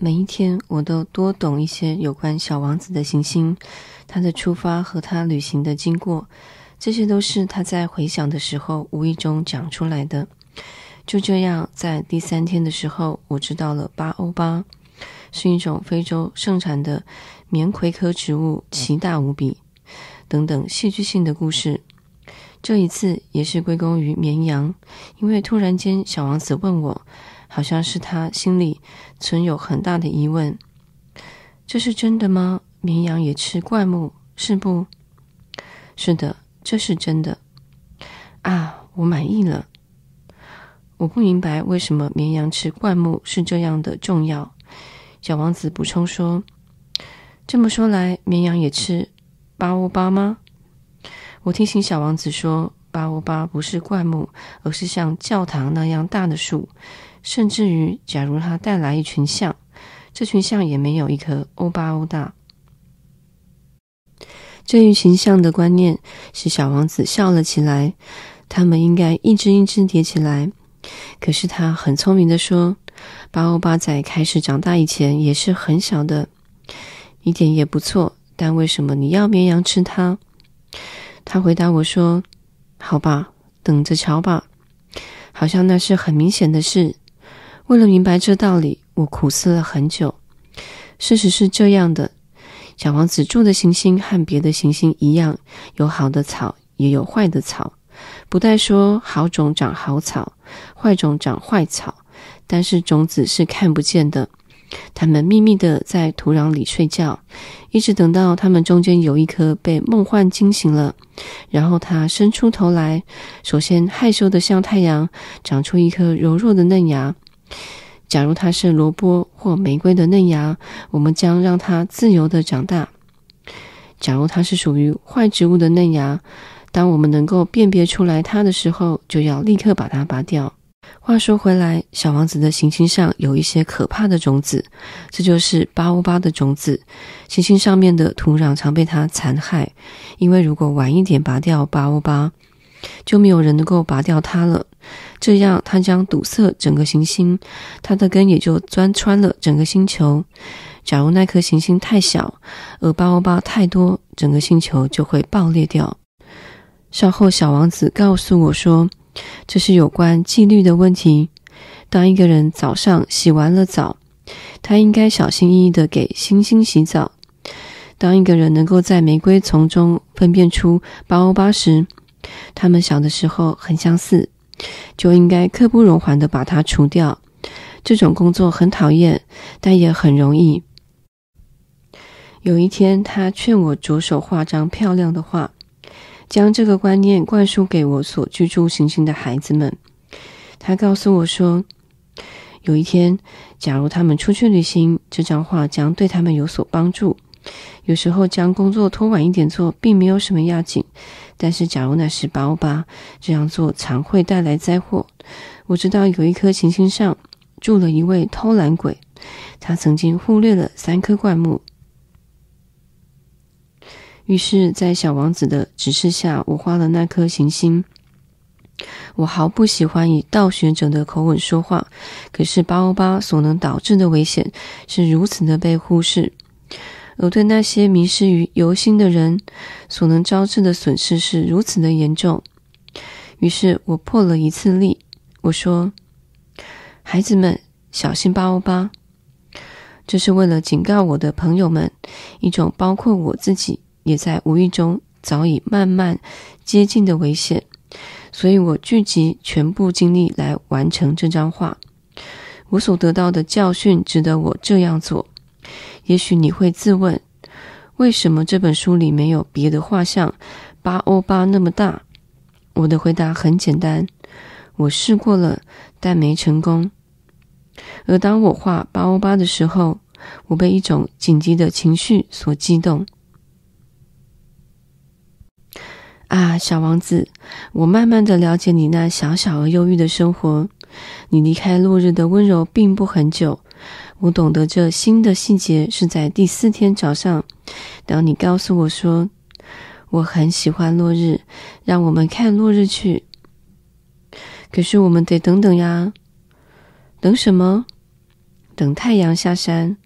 每一天，我都多懂一些有关小王子的行星，他的出发和他旅行的经过，这些都是他在回想的时候无意中讲出来的。就这样，在第三天的时候，我知道了巴欧巴是一种非洲盛产的棉葵科植物，奇大无比等等戏剧性的故事。这一次也是归功于绵羊，因为突然间小王子问我。好像是他心里存有很大的疑问：这是真的吗？绵羊也吃灌木，是不？是的，这是真的。啊，我满意了。我不明白为什么绵羊吃灌木是这样的重要。小王子补充说：“这么说来，绵羊也吃巴乌巴吗？”我提醒小王子说：“巴欧巴不是灌木，而是像教堂那样大的树。”甚至于，假如他带来一群象，这群象也没有一颗欧巴欧大。这一群象的观念使小王子笑了起来。他们应该一只一只叠起来。可是他很聪明的说：“巴欧巴在开始长大以前也是很小的，一点也不错。但为什么你要绵羊吃它？”他回答我说：“好吧，等着瞧吧。好像那是很明显的事。”为了明白这道理，我苦思了很久。事实是这样的：小王子住的行星和别的行星一样，有好的草，也有坏的草。不带说好种长好草，坏种长坏草，但是种子是看不见的。它们秘密的在土壤里睡觉，一直等到它们中间有一颗被梦幻惊醒了，然后它伸出头来，首先害羞的向太阳长出一颗柔弱的嫩芽。假如它是萝卜或玫瑰的嫩芽，我们将让它自由的长大；假如它是属于坏植物的嫩芽，当我们能够辨别出来它的时候，就要立刻把它拔掉。话说回来，小王子的行星上有一些可怕的种子，这就是巴欧巴的种子。行星上面的土壤常被它残害，因为如果晚一点拔掉巴欧巴，就没有人能够拔掉它了。这样，它将堵塞整个行星，它的根也就钻穿了整个星球。假如那颗行星太小，而巴欧巴太多，整个星球就会爆裂掉。稍后，小王子告诉我说，这是有关纪律的问题。当一个人早上洗完了澡，他应该小心翼翼地给星星洗澡。当一个人能够在玫瑰丛中分辨出八欧巴时，他们小的时候很相似，就应该刻不容缓地把它除掉。这种工作很讨厌，但也很容易。有一天，他劝我着手画张漂亮的画，将这个观念灌输给我所居住行星的孩子们。他告诉我说，有一天，假如他们出去旅行，这张画将对他们有所帮助。有时候将工作拖晚一点做，并没有什么要紧。但是，假如那是巴欧巴，这样做常会带来灾祸。我知道有一颗行星上住了一位偷懒鬼，他曾经忽略了三棵灌木。于是，在小王子的指示下，我画了那颗行星。我毫不喜欢以道学者的口吻说话，可是巴欧巴所能导致的危险是如此的被忽视。而对那些迷失于游心的人所能招致的损失是如此的严重，于是我破了一次例。我说：“孩子们，小心巴欧巴！”这是为了警告我的朋友们，一种包括我自己也在无意中早已慢慢接近的危险。所以我聚集全部精力来完成这张画。我所得到的教训值得我这样做。也许你会自问，为什么这本书里没有别的画像巴欧巴那么大？我的回答很简单，我试过了，但没成功。而当我画巴欧巴的时候，我被一种紧急的情绪所激动。啊，小王子，我慢慢的了解你那小小而忧郁的生活。你离开落日的温柔并不很久。我懂得这新的细节是在第四天早上，当你告诉我说，我很喜欢落日，让我们看落日去。可是我们得等等呀，等什么？等太阳下山。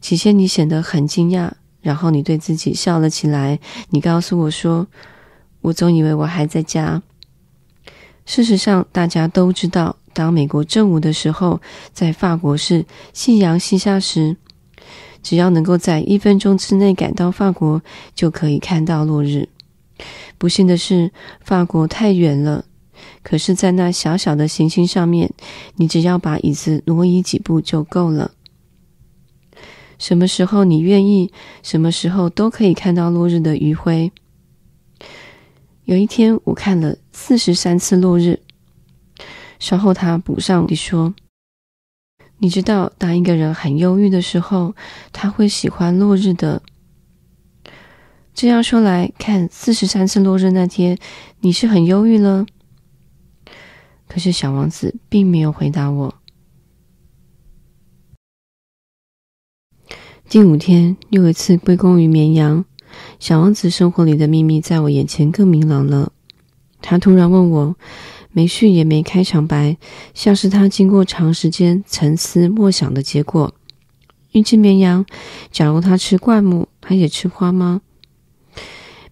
起先你显得很惊讶，然后你对自己笑了起来。你告诉我说：“我总以为我还在家。”事实上，大家都知道，当美国正午的时候，在法国是夕阳西下时。只要能够在一分钟之内赶到法国，就可以看到落日。不幸的是，法国太远了。可是，在那小小的行星上面，你只要把椅子挪移几步就够了。什么时候你愿意，什么时候都可以看到落日的余晖。有一天，我看了四十三次落日。稍后，他补上地说。你知道，当一个人很忧郁的时候，他会喜欢落日的。这样说来，看四十三次落日那天，你是很忧郁了。可是小王子并没有回答我。第五天，又一次归功于绵羊。小王子生活里的秘密在我眼前更明朗了。他突然问我。没序也没开场白，像是他经过长时间沉思默想的结果。一只绵羊，假如它吃灌木，它也吃花吗？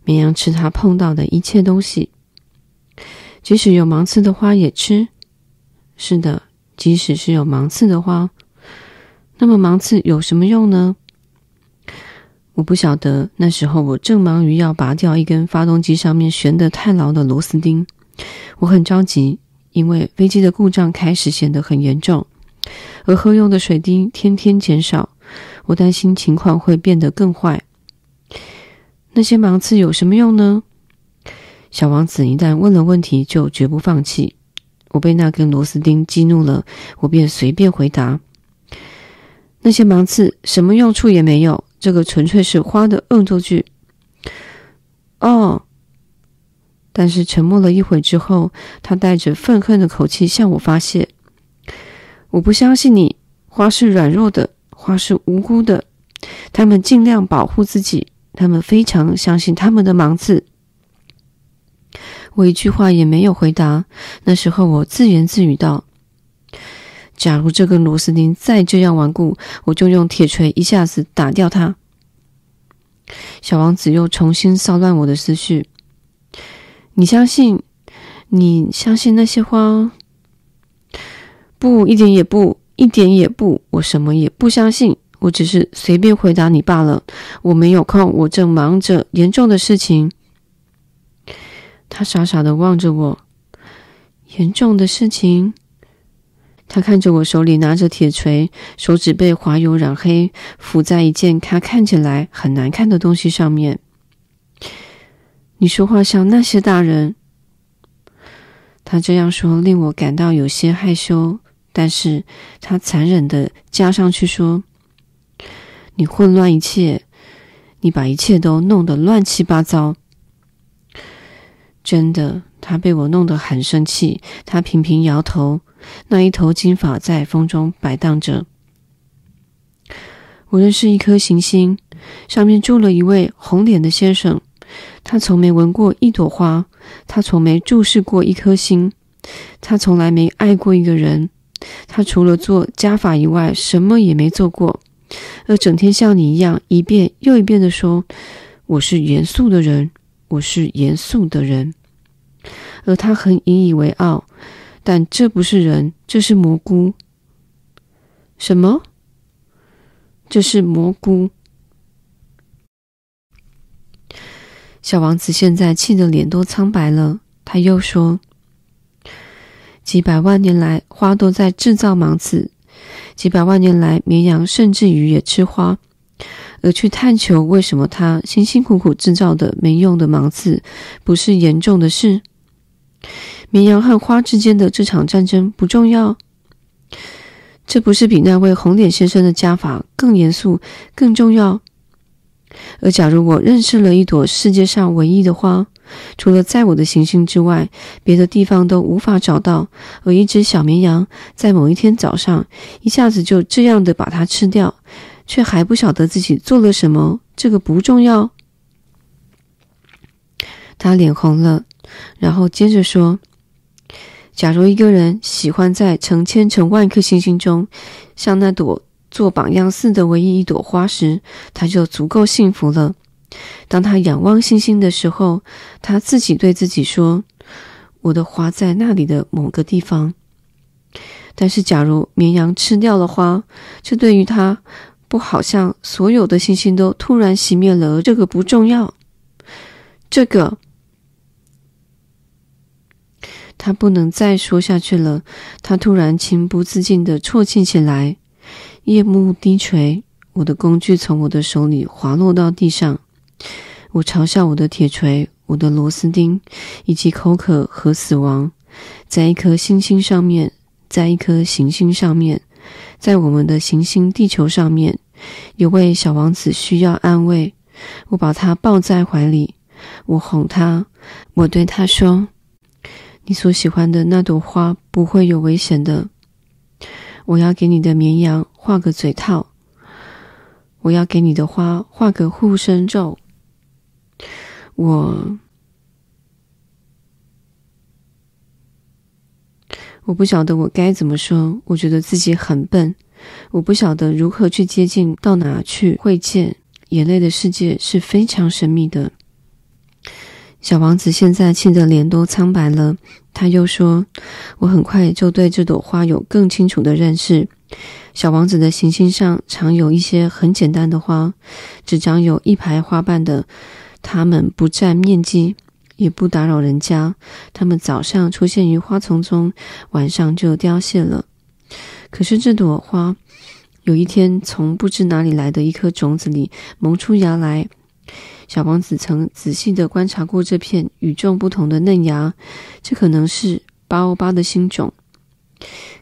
绵羊吃它碰到的一切东西，即使有芒刺的花也吃。是的，即使是有芒刺的花，那么芒刺有什么用呢？我不晓得。那时候我正忙于要拔掉一根发动机上面悬得太牢的螺丝钉。我很着急，因为飞机的故障开始显得很严重，而喝用的水滴天天减少。我担心情况会变得更坏。那些芒刺有什么用呢？小王子一旦问了问题，就绝不放弃。我被那根螺丝钉激怒了，我便随便回答：那些芒刺什么用处也没有，这个纯粹是花的恶作剧。哦。但是沉默了一会之后，他带着愤恨的口气向我发泄：“我不相信你，花是软弱的，花是无辜的，他们尽量保护自己，他们非常相信他们的盲字。”我一句话也没有回答。那时候我自言自语道：“假如这根螺丝钉再这样顽固，我就用铁锤一下子打掉它。”小王子又重新骚乱我的思绪。你相信？你相信那些花？不，一点也不，一点也不。我什么也不相信，我只是随便回答你罢了。我没有空，我正忙着严重的事情。他傻傻的望着我，严重的事情。他看着我手里拿着铁锤，手指被滑油染黑，浮在一件他看起来很难看的东西上面。你说话像那些大人。他这样说令我感到有些害羞，但是他残忍的加上去说：“你混乱一切，你把一切都弄得乱七八糟。”真的，他被我弄得很生气。他频频摇头，那一头金发在风中摆荡着。我认识一颗行星，上面住了一位红脸的先生。他从没闻过一朵花，他从没注视过一颗星，他从来没爱过一个人，他除了做加法以外，什么也没做过，而整天像你一样一遍又一遍地说：“我是严肃的人，我是严肃的人。”而他很引以为傲，但这不是人，这是蘑菇。什么？这是蘑菇。小王子现在气得脸都苍白了。他又说：“几百万年来，花都在制造芒刺；几百万年来，绵羊甚至于也吃花。而去探求为什么他辛辛苦苦制造的没用的芒刺不是严重的事？绵羊和花之间的这场战争不重要？这不是比那位红脸先生的家法更严肃、更重要？”而假如我认识了一朵世界上唯一的花，除了在我的行星之外，别的地方都无法找到，而一只小绵羊在某一天早上一下子就这样的把它吃掉，却还不晓得自己做了什么，这个不重要。他脸红了，然后接着说：“假如一个人喜欢在成千成万颗星星中，像那朵做榜样似的唯一一朵花时，他就足够幸福了。当他仰望星星的时候，他自己对自己说：“我的花在那里的某个地方。”但是，假如绵羊吃掉了花，这对于他不好像所有的星星都突然熄灭了，这个不重要。这个。他不能再说下去了。他突然情不自禁地啜泣起来。夜幕低垂，我的工具从我的手里滑落到地上。我嘲笑我的铁锤、我的螺丝钉，以及口渴和死亡。在一颗星星上面，在一颗行星上面，在我们的行星地球上面，有位小王子需要安慰。我把他抱在怀里，我哄他，我对他说。你所喜欢的那朵花不会有危险的。我要给你的绵羊画个嘴套。我要给你的花画个护身咒。我，我不晓得我该怎么说。我觉得自己很笨。我不晓得如何去接近，到哪去会见。眼泪的世界是非常神秘的。小王子现在气得脸都苍白了。他又说：“我很快就对这朵花有更清楚的认识。小王子的行星上常有一些很简单的花，只长有一排花瓣的。它们不占面积，也不打扰人家。它们早上出现于花丛中，晚上就凋谢了。可是这朵花有一天从不知哪里来的一颗种子里萌出芽来。”小王子曾仔细地观察过这片与众不同的嫩芽，这可能是巴欧巴的新种。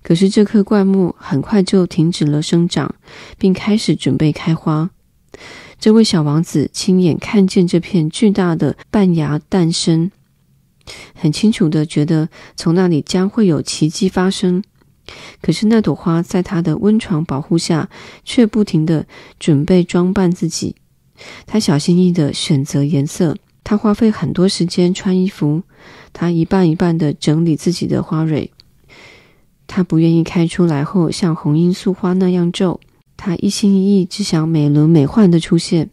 可是这棵灌木很快就停止了生长，并开始准备开花。这位小王子亲眼看见这片巨大的半芽诞生，很清楚地觉得从那里将会有奇迹发生。可是那朵花在他的温床保护下，却不停地准备装扮自己。他小心翼翼地选择颜色，他花费很多时间穿衣服，他一瓣一瓣地整理自己的花蕊。他不愿意开出来后像红罂粟花那样皱，他一心一意只想美轮美奂地出现。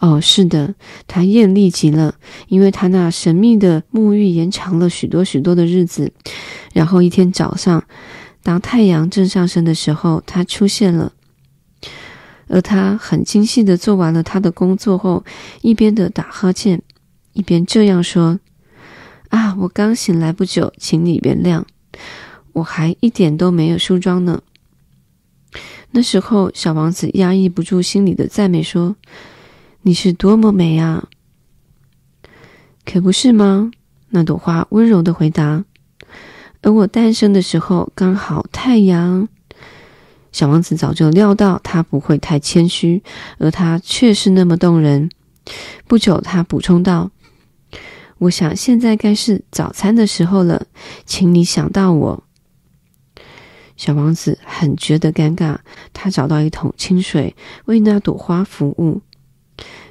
哦，是的，他艳丽极了，因为他那神秘的沐浴延长了许多许多的日子。然后一天早上，当太阳正上升的时候，他出现了。而他很精细地做完了他的工作后，一边的打哈欠，一边这样说：“啊，我刚醒来不久，请你原谅，我还一点都没有梳妆呢。”那时候，小王子压抑不住心里的赞美，说：“你是多么美啊！”可不是吗？那朵花温柔地回答：“而我诞生的时候，刚好太阳。”小王子早就料到他不会太谦虚，而他却是那么动人。不久，他补充道：“我想现在该是早餐的时候了，请你想到我。”小王子很觉得尴尬，他找到一桶清水为那朵花服务。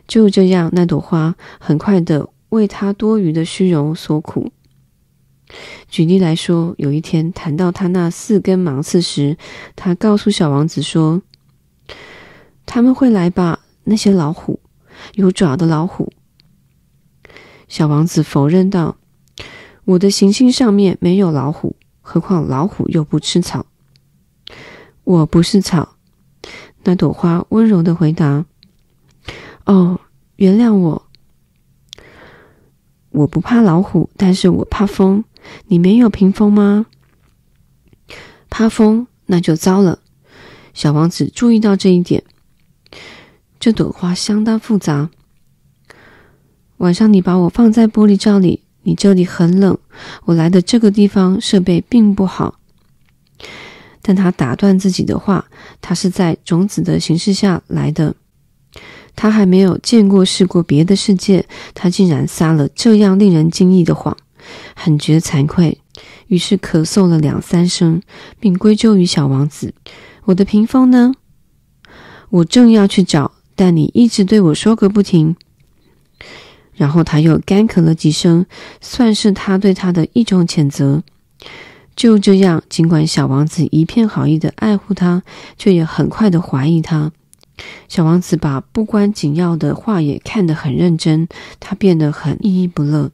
就这样，那朵花很快的为他多余的虚荣所苦。举例来说，有一天谈到他那四根芒刺时，他告诉小王子说：“他们会来吧？那些老虎，有爪的老虎。”小王子否认道：“我的行星上面没有老虎，何况老虎又不吃草。”“我不是草。”那朵花温柔的回答。“哦，原谅我，我不怕老虎，但是我怕风。”你没有屏风吗？怕风，那就糟了。小王子注意到这一点。这朵花相当复杂。晚上你把我放在玻璃罩里，你这里很冷。我来的这个地方设备并不好。但他打断自己的话，他是在种子的形式下来的。他还没有见过试过别的世界，他竟然撒了这样令人惊异的谎。很觉惭愧，于是咳嗽了两三声，并归咎于小王子：“我的屏风呢？我正要去找，但你一直对我说个不停。”然后他又干咳了几声，算是他对他的一种谴责。就这样，尽管小王子一片好意的爱护他，却也很快的怀疑他。小王子把不关紧要的话也看得很认真，他变得很依依不乐。